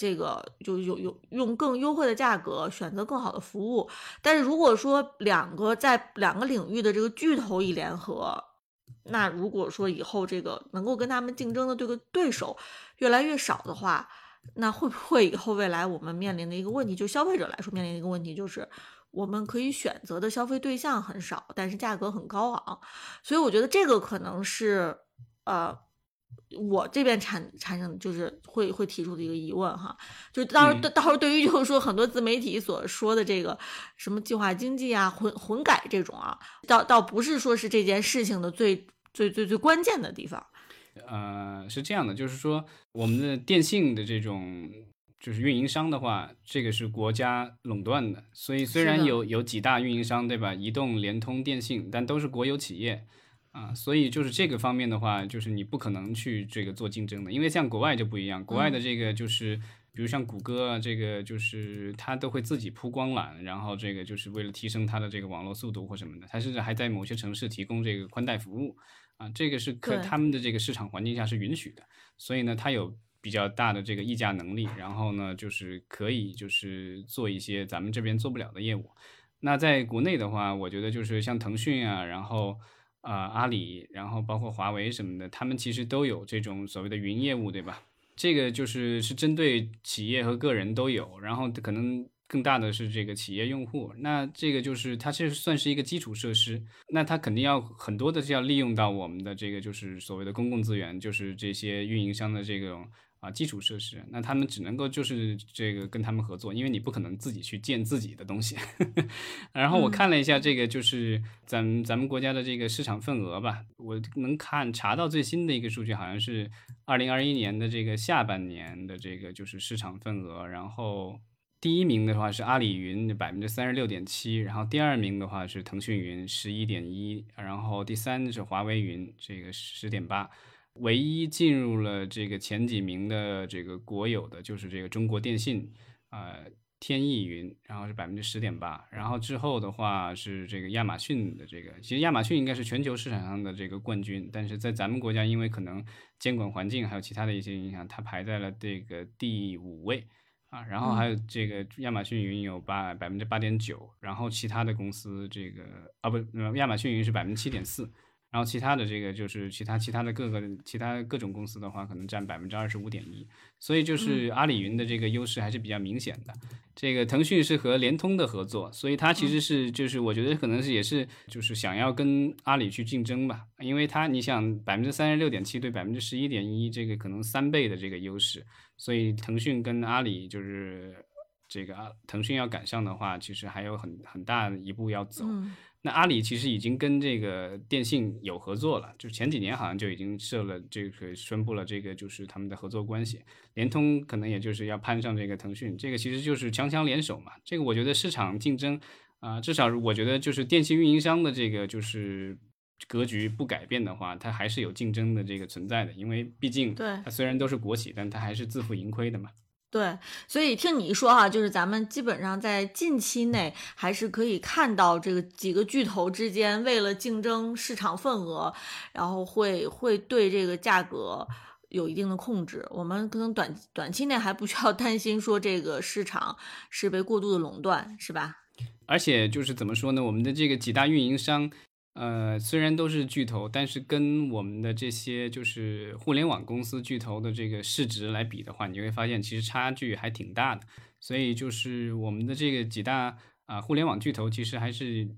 [SPEAKER 2] 这个就有有用更优惠的价格选择更好的服务。但是如果说两个在两个领域的这个巨头一联合，那如果说以后这个能够跟他们竞争的这个对手越来越少的话，那会不会以后未来我们面临的一个问题，就消费者来说面临的一个问题就是，我们可以选择的消费对象很少，但是价格很高昂，所以我觉得这个可能是呃。我这边产产生就是会会提出的一个疑问哈，就是到时候、
[SPEAKER 1] 嗯
[SPEAKER 2] 到时候对于就是说很多自媒体所说的这个什么计划经济啊、混混改这种啊，倒倒不是说是这件事情的最最最最关键的地方。
[SPEAKER 1] 呃，是这样的，就是说我们的电信的这种就是运营商的话，这个是国家垄断的，所以虽然有有几大运营商，对吧？移动、联通、电信，但都是国有企业啊，所以就是这个方面的话，就是你不可能去这个做竞争的，因为像国外就不一样，国外的这个就是。比如像谷歌啊，这个就是它都会自己铺光缆，然后这个就是为了提升它的这个网络速度或什么的，它甚至还在某些城市提供这个宽带服务啊，这个是可他们的这个市场环境下是允许的，所以呢，它有比较大的这个议价能力，然后呢，就是可以就是做一些咱们这边做不了的业务。那在国内的话，我觉得就是像腾讯啊，然后啊、阿里，然后包括华为什么的，他们其实都有这种所谓的云业务，对吧？这个就是是针对企业和个人都有，然后可能更大的是这个企业用户。那这个就是它这算是一个基础设施，那它肯定要很多的是要利用到我们的这个就是所谓的公共资源，就是这些运营商的这种啊基础设施。那他们只能够就是这个跟他们合作，因为你不可能自己去建自己的东西。然后我
[SPEAKER 2] 嗯
[SPEAKER 1] 看了一下这个就是咱们咱们国家的这个市场份额吧，我能看查到最新的一个数据，好像是二零二一年的这个下半年的这个就是市场份额，然后第一名的话是阿里云百分之三十六点七，然后第二名的话是腾讯云十一点一，然后第三是华为云这个十点八。唯一进入了这个前几名的这个国有的就是这个中国电信，呃，天翼云，然后是百分之十点八，然后之后的话是这个亚马逊的这个，其实亚马逊应该是全球市场上的这个冠军，但是在咱们国家因为可能监管环境还有其他的一些影响，它排在了这个第五位啊，然后还有这个亚马逊云有八百分之八点九，然后其他的公司这个啊不，呃亚马逊云是百分之七点四。然后其他的这个就是其他其他的各个其他各种公司的话，可能占百分之二十五点一，所以就是阿里云的这个优势还是比较明显的。这个腾讯是和联通的合作，所以它其实是就是我觉得可能是也是就是想要跟阿里去竞争吧，因为它你想百分之三十六点七对百分之十一点一，这个可能三倍的这个优势，所以腾讯跟阿里就是这个啊腾讯要赶上的话，其实还有很很大的一步要走。
[SPEAKER 2] 嗯
[SPEAKER 1] 那阿里其实已经跟这个电信有合作了，就前几年好像就已经设了这个宣布了这个就是他们的合作关系。联通可能也就是要攀上这个腾讯，这个其实就是强强联手嘛。这个我觉得市场竞争啊、至少我觉得就是电信运营商的这个就是格局不改变的话，它还是有竞争的这个存在的，因为毕竟
[SPEAKER 2] 对
[SPEAKER 1] 它虽然都是国企，但它还是自负盈亏的嘛。
[SPEAKER 2] 对，所以听你一说哈，就是咱们基本上在近期内还是可以看到这个几个巨头之间为了竞争市场份额，然后会会对这个价格有一定的控制。我们可能短短期内还不需要担心说这个市场是被过度的垄断，是吧？
[SPEAKER 1] 而且就是怎么说呢，我们的这个几大运营商。呃，虽然都是巨头，但是跟我们的这些就是互联网公司巨头的这个市值来比的话，你会发现其实差距还挺大的。所以就是我们的这个几大啊互联网巨头其实还是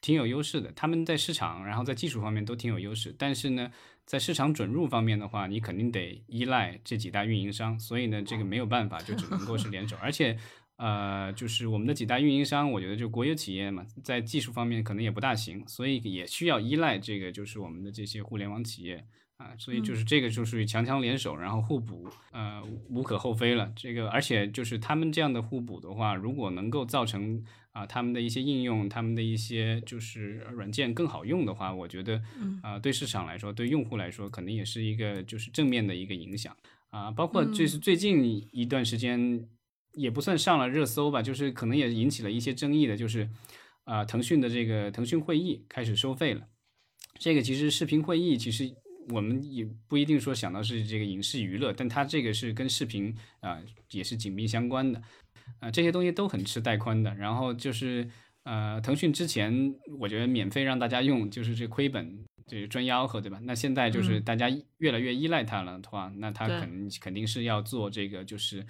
[SPEAKER 1] 挺有优势的，他们在市场，然后在技术方面都挺有优势。但是呢，在市场准入方面的话，你肯定得依赖这几大运营商。所以呢，这个没有办法，就只能够是联手，而且。呃，就是我们的几大运营商，我觉得就国有企业嘛，在技术方面可能也不大行，所以也需要依赖这个，就是我们的这些互联网企业啊，所以就是这个就属于强强联手，然后互补，呃，无可厚非了。这个而且就是他们这样的互补的话，如果能够造成啊他们的一些应用，他们的一些就是软件更好用的话，我觉得啊对市场来说，对用户来说，肯定也是一个就是正面的一个影响啊。包括就是最近一段时间。也不算上了热搜吧，就是可能也引起了一些争议的，就是啊，腾讯的这个腾讯会议开始收费了。这个其实视频会议，其实我们也不一定说想到是这个影视娱乐，但它这个是跟视频啊也是紧密相关的啊，这些东西都很吃带宽的。然后就是呃，腾讯之前我觉得免费让大家用，就是这亏本，这赚吆喝，对吧？那现在就是大家越来越依赖它了的话，那它肯肯定是要做这个就是。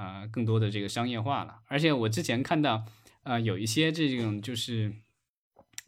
[SPEAKER 1] 啊，更多的这个商业化了，而且我之前看到，呃，有一些这种就是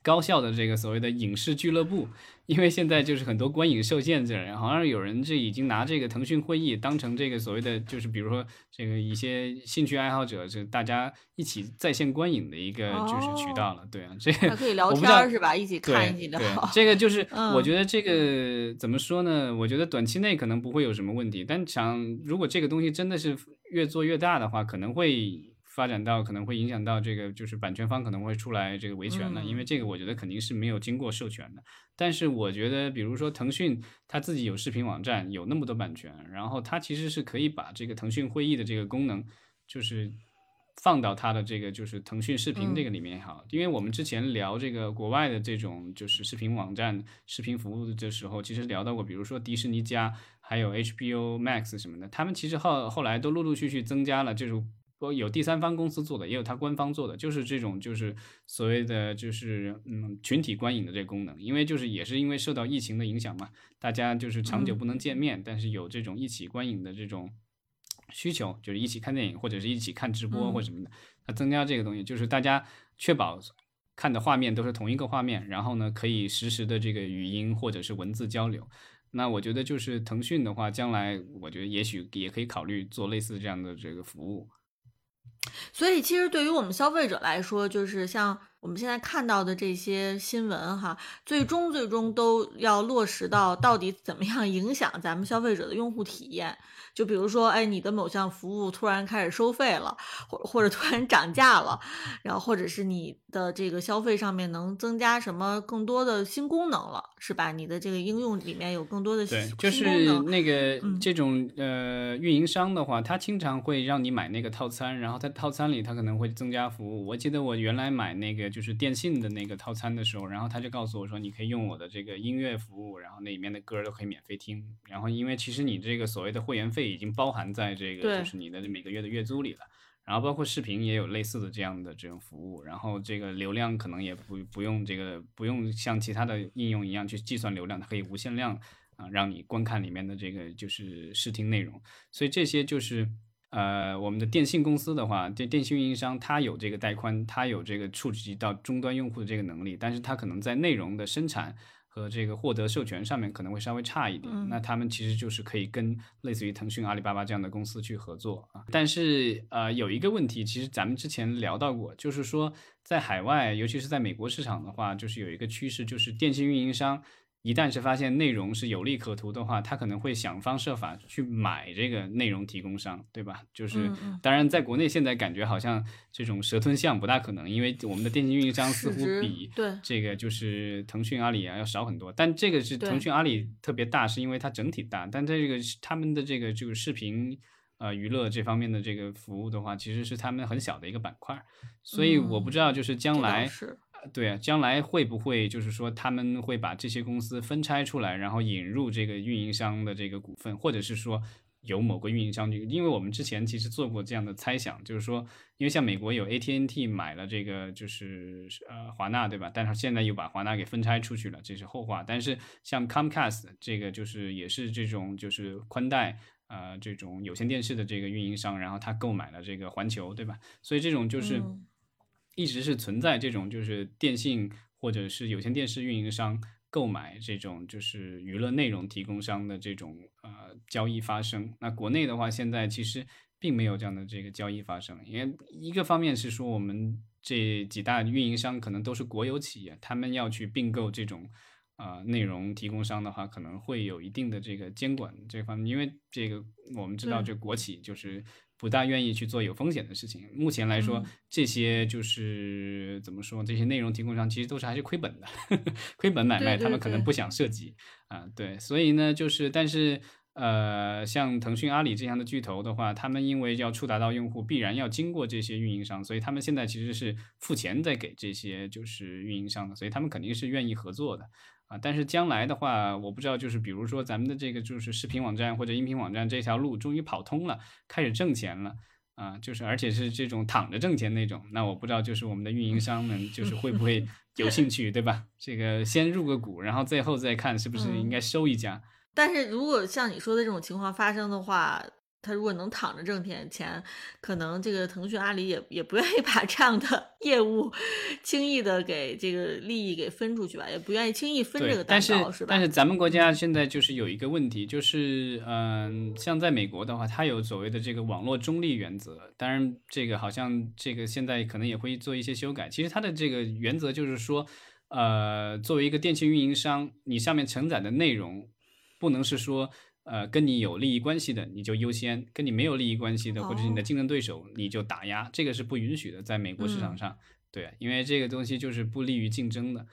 [SPEAKER 1] 高校的这个所谓的影视俱乐部，因为现在就是很多观影受限制，好像有人这已经拿这个腾讯会议当成这个所谓的就是比如说这个一些兴趣爱好者，就大家一起在线观影的一个就是渠道了。对啊，这个
[SPEAKER 2] 可以聊天是吧？一起看一起
[SPEAKER 1] 聊。这个就是 我觉得这个怎么说呢？我觉得短期内可能不会有什么问题，但想如果这个东西真的是。越做越大的话，可能会发展到，可能会影响到这个，就是版权方可能会出来这个维权了，因为这个我觉得肯定是没有经过授权的。但是我觉得，比如说腾讯它自己有视频网站，有那么多版权，然后它其实是可以把这个腾讯会议的这个功能，就是放到它的这个就是腾讯视频这个里面也好。因为我们之前聊这个国外的这种就是视频网站、视频服务的时候，其实聊到过，比如说迪士尼加。还有 HBO Max 什么的，他们其实后后来都陆陆续续增加了这种，有第三方公司做的，也有它官方做的，就是这种就是所谓的就是嗯群体观影的这个功能，因为就是也是因为受到疫情的影响嘛，大家就是长久不能见面，但是有这种一起观影的这种需求，就是一起看电影或者是一起看直播或什么的，它增加这个东西，就是大家确保看的画面都是同一个画面，然后呢可以实时的这个语音或者是文字交流。那我觉得就是腾讯的话，将来我觉得也许也可以考虑做类似这样的这个服务。
[SPEAKER 2] 所以，其实对于我们消费者来说，就是像我们现在看到的这些新闻哈，最终最终都要落实到到底怎么样影响咱们消费者的用户体验。就比如说，哎，你的某项服务突然开始收费了，或或者突然涨价了，然后或者是你的这个消费上面能增加什么更多的新功能了，是吧？你的这个应用里面有更多的
[SPEAKER 1] 对，就是那个这种呃运营商的话，他经常会让你买那个套餐，然后在套餐里他可能会增加服务。我记得我原来买那个就是电信的那个套餐的时候，然后他就告诉我说，你可以用我的这个音乐服务，然后那里面的歌都可以免费听。然后因为其实你这个所谓的会员费。已经包含在这个就是你的每个月的月租里了，然后包括视频也有类似的这样的这种服务，然后这个流量可能也不不用这个不用像其他的应用一样去计算流量，它可以无限量啊让你观看里面的这个就是视听内容，所以这些就是呃我们的电信公司的话，电电信运营商它有这个带宽，它有这个触及到终端用户的这个能力，但是它可能在内容的生产。和这个获得授权上面可能会稍微差一点，那他们其实就是可以跟类似于腾讯、阿里巴巴这样的公司去合作啊。但是呃，有一个问题，其实咱们之前聊到过，就是说在海外，尤其是在美国市场的话，就是有一个趋势，就是电信运营商。一旦是发现内容是有利可图的话，他可能会想方设法去买这个内容提供商，对吧？就是当然，在国内现在感觉好像这种蛇吞象不大可能，因为我们的电信运营商似乎比这个就是腾讯、阿里啊要少很多。但这个是腾讯、阿里特别大，是因为它整体大，但这个他们的这个就是视频。呃娱乐这方面的这个服务的话，其实是他们很小的一个板块，所以我不知道就是将来。对啊，将来会不会就是说他们会把这些公司分拆出来，然后引入这个运营商的这个股份，或者是说有某个运营商？因为我们之前其实做过这样的猜想，就是说，因为像美国有 AT&T 买了这个就是呃华纳，对吧？但是现在又把华纳给分拆出去了，这是后话。但是像 Comcast 这个就是也是这种就是宽带呃这种有线电视的这个运营商，然后他购买了这个环球，对吧？所以这种就是。一直是存在这种，就是电信或者是有线电视运营商购买这种就是娱乐内容提供商的这种呃交易发生。那国内的话，现在其实并没有这样的这个交易发生，因为一个方面是说我们这几大运营商可能都是国有企业，他们要去并购这种呃内容提供商的话，可能会有一定的这个监管这方面，因为这个我们知道这国企就是。不大愿意去做有风险的事情。目前来说，这些就是怎么说？这些内容提供商其实都是还是亏本的，亏本买卖，他们可能不想涉及啊。对，所以呢，就是但是呃，像腾讯、阿里这样的巨头的话，他们因为要触达到用户，必然要经过这些运营商，所以他们现在其实是付钱在给这些就是运营商的，所以他们肯定是愿意合作的。啊，但是将来的话，我不知道，就是比如说咱们的这个就是视频网站或者音频网站这条路终于跑通了，开始挣钱了，啊，就是而且是这种躺着挣钱那种，那我不知道就是我们的运营商们就 是会不会有兴趣，对吧？这个先入个股，然后最后再看是不是应该收一家。
[SPEAKER 2] 但是如果像你说的这种情况发生的话，他如果能躺着挣点钱，可能这个腾讯、阿里也也不愿意把这样的 业务轻易的给这个利益给分出去吧，也不愿意轻易分这个蛋糕，
[SPEAKER 1] 是
[SPEAKER 2] 吧？
[SPEAKER 1] 但是咱们国家现在就是有一个问题，就是嗯，像在美国的话，它有所谓的这个网络中立原则，当然这个好像这个现在可能也会做一些修改。其实它的这个原则就是说，呃，作为一个电信运营商，你上面承载的内容不能是说。呃，跟你有利益关系的你就优先，跟你没有利益关系的或者是你的竞争对手你就打压，这个是不允许的，在美国市场上，对，因为这个东西就是不利于竞争的，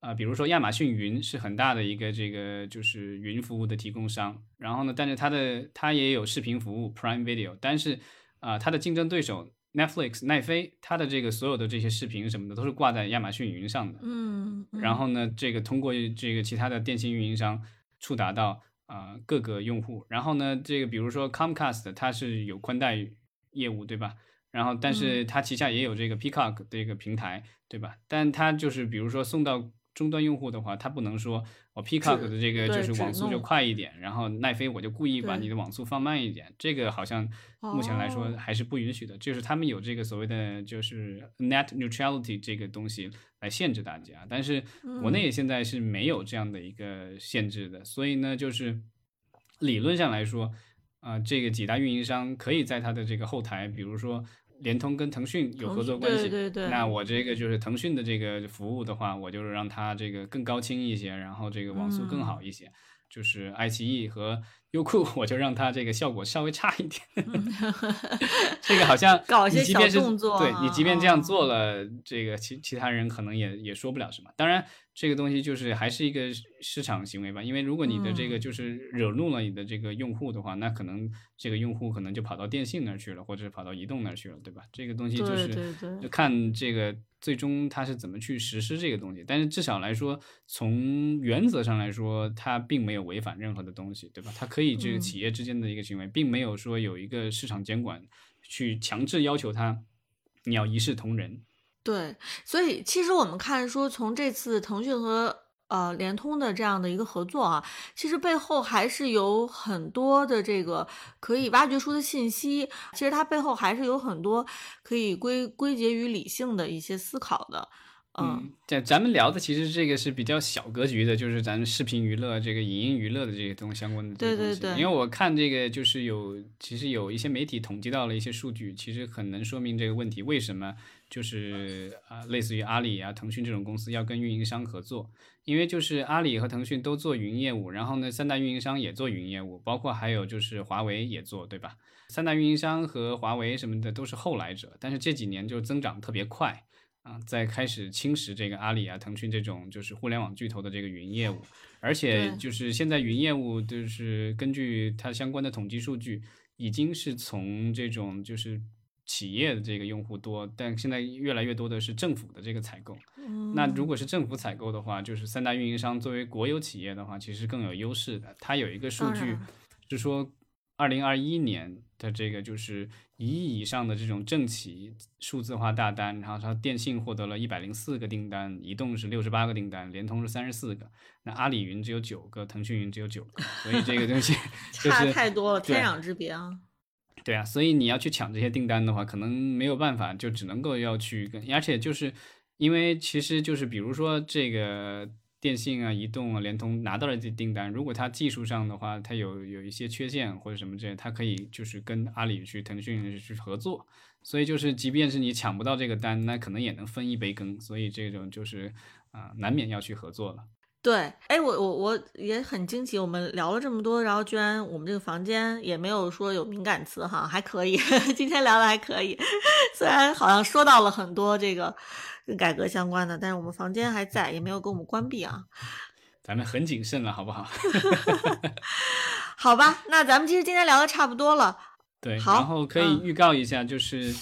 [SPEAKER 1] 啊，比如说亚马逊云是很大的一个这个就是云服务的提供商，然后呢，但是它的它也有视频服务 Prime Video，但是啊，它的竞争对手 Netflix 奈飞，它的这个所有的这些视频什么的都是挂在亚马逊云上的，
[SPEAKER 2] 嗯，
[SPEAKER 1] 然后呢，这个通过这个其他的电信运营商触达到。啊，各个用户，然后呢，这个比如说 Comcast，它是有宽带业务，对吧？然后，但是它旗下也有这个 Peacock 这个平台，对吧？但它就是比如说送到。终端用户的话，他不能说我 Peacock 的这个就是网速就快一点，然后奈飞我就故意把你的网速放慢一点，这个好像目前来说还是不允许的。就是他们有这个所谓的就是 Net Neutrality 这个东西来限制大家，但是国内现在是没有这样的一个限制的，所以呢，就是理论上来说，啊，这个几大运营商可以在它的这个后台，比如说。联通跟腾讯有合作关系，那我这个就是腾讯的这个服务的话，我就是让它这个更高清一些，然后这个网速更好一些。就是爱奇艺和优酷，我就让它这个效果稍微差一点。这个好像
[SPEAKER 2] 搞一些
[SPEAKER 1] 小
[SPEAKER 2] 动作，
[SPEAKER 1] 对你即便这样做了，这个其其他人可能也也说不了什么。当然。这个东西就是还是一个市场行为吧，因为如果你的这个就是惹怒了你的这个用户的话，那可能这个用户可能就跑到电信那儿去了，或者是跑到移动那儿去了，对吧？这个东西就是就看这个最终它是怎么去实施这个东西。但是至少来说，从原则上来说，它并没有违反任何的东西，对吧？它可以这个企业之间的一个行为，并没有说有一个市场监管去强制要求它你要一视同仁。
[SPEAKER 2] 对，所以其实我们看说，从这次腾讯和呃联通的这样的一个合作啊，其实背后还是有很多的这个可以挖掘出的信息。其实它背后还是有很多可以归归结于理性的一些思考的。
[SPEAKER 1] 嗯，这咱们聊的其实这个是比较小格局的，就是咱们视频娱乐、这个影音娱乐的这些东西相关的
[SPEAKER 2] 对对对。
[SPEAKER 1] 因为我看这个就是有，其实有一些媒体统计到了一些数据，其实很能说明这个问题为什么就是啊，类似于阿里啊、腾讯这种公司要跟运营商合作，因为就是阿里和腾讯都做云业务，然后呢，三大运营商也做云业务，包括还有就是华为也做，对吧？三大运营商和华为什么的都是后来者，但是这几年就增长特别快。啊，在开始侵蚀这个阿里啊、腾讯这种就是互联网巨头的这个云业务，而且就是现在云业务就是根据它相关的统计数据，已经是从这种就是企业的这个用户多，但现在越来越多的是政府的这个采购。那如果是政府采购的话，就是三大运营商作为国有企业的话，其实更有优势的。它有一个数据是说。二零二一年的这个就是一亿以上的这种政企数字化大单，然后它电信获得了一百零四个订单，移动是六十八个订单，联通是三十四个，那阿里云只有九个，腾讯云只有九个，所以这个东西 差
[SPEAKER 2] 太多了，天壤之别啊！
[SPEAKER 1] 对啊，所以你要去抢这些订单的话，可能没有办法，就只能够要去跟，而且就是因为其实就是比如说这个。电信啊、移动啊、联通拿到了这订单，如果它技术上的话，它有有一些缺陷或者什么这，它可以就是跟阿里去、腾讯去合作。所以就是，即便是你抢不到这个单，那可能也能分一杯羹。所以这种就是啊，难免要去合作了。
[SPEAKER 2] 对，哎，我我我也很惊奇，我们聊了这么多，然后居然我们这个房间也没有说有敏感词哈，还可以，今天聊的还可以，虽然好像说到了很多这个。跟改革相关的，但是我们房间还在，也没有给我们关闭啊。
[SPEAKER 1] 咱们很谨慎了，好不好？
[SPEAKER 2] 好吧，那咱们其实今天聊的差不多了。
[SPEAKER 1] 对，然后可以预告一下，就是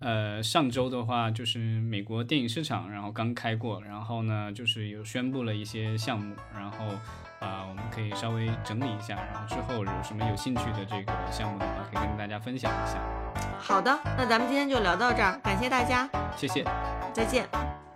[SPEAKER 1] 呃，上周的话，就是美国电影市场，然后刚开过，然后呢，就是有宣布了一些项目，然后啊，我们可以稍微整理一下，然后之后有什么有兴趣的这个项目的话，可以跟大家分享一下。
[SPEAKER 2] 好的，那咱们今天就聊到这儿，感谢大家，
[SPEAKER 1] 谢谢。
[SPEAKER 2] 再见。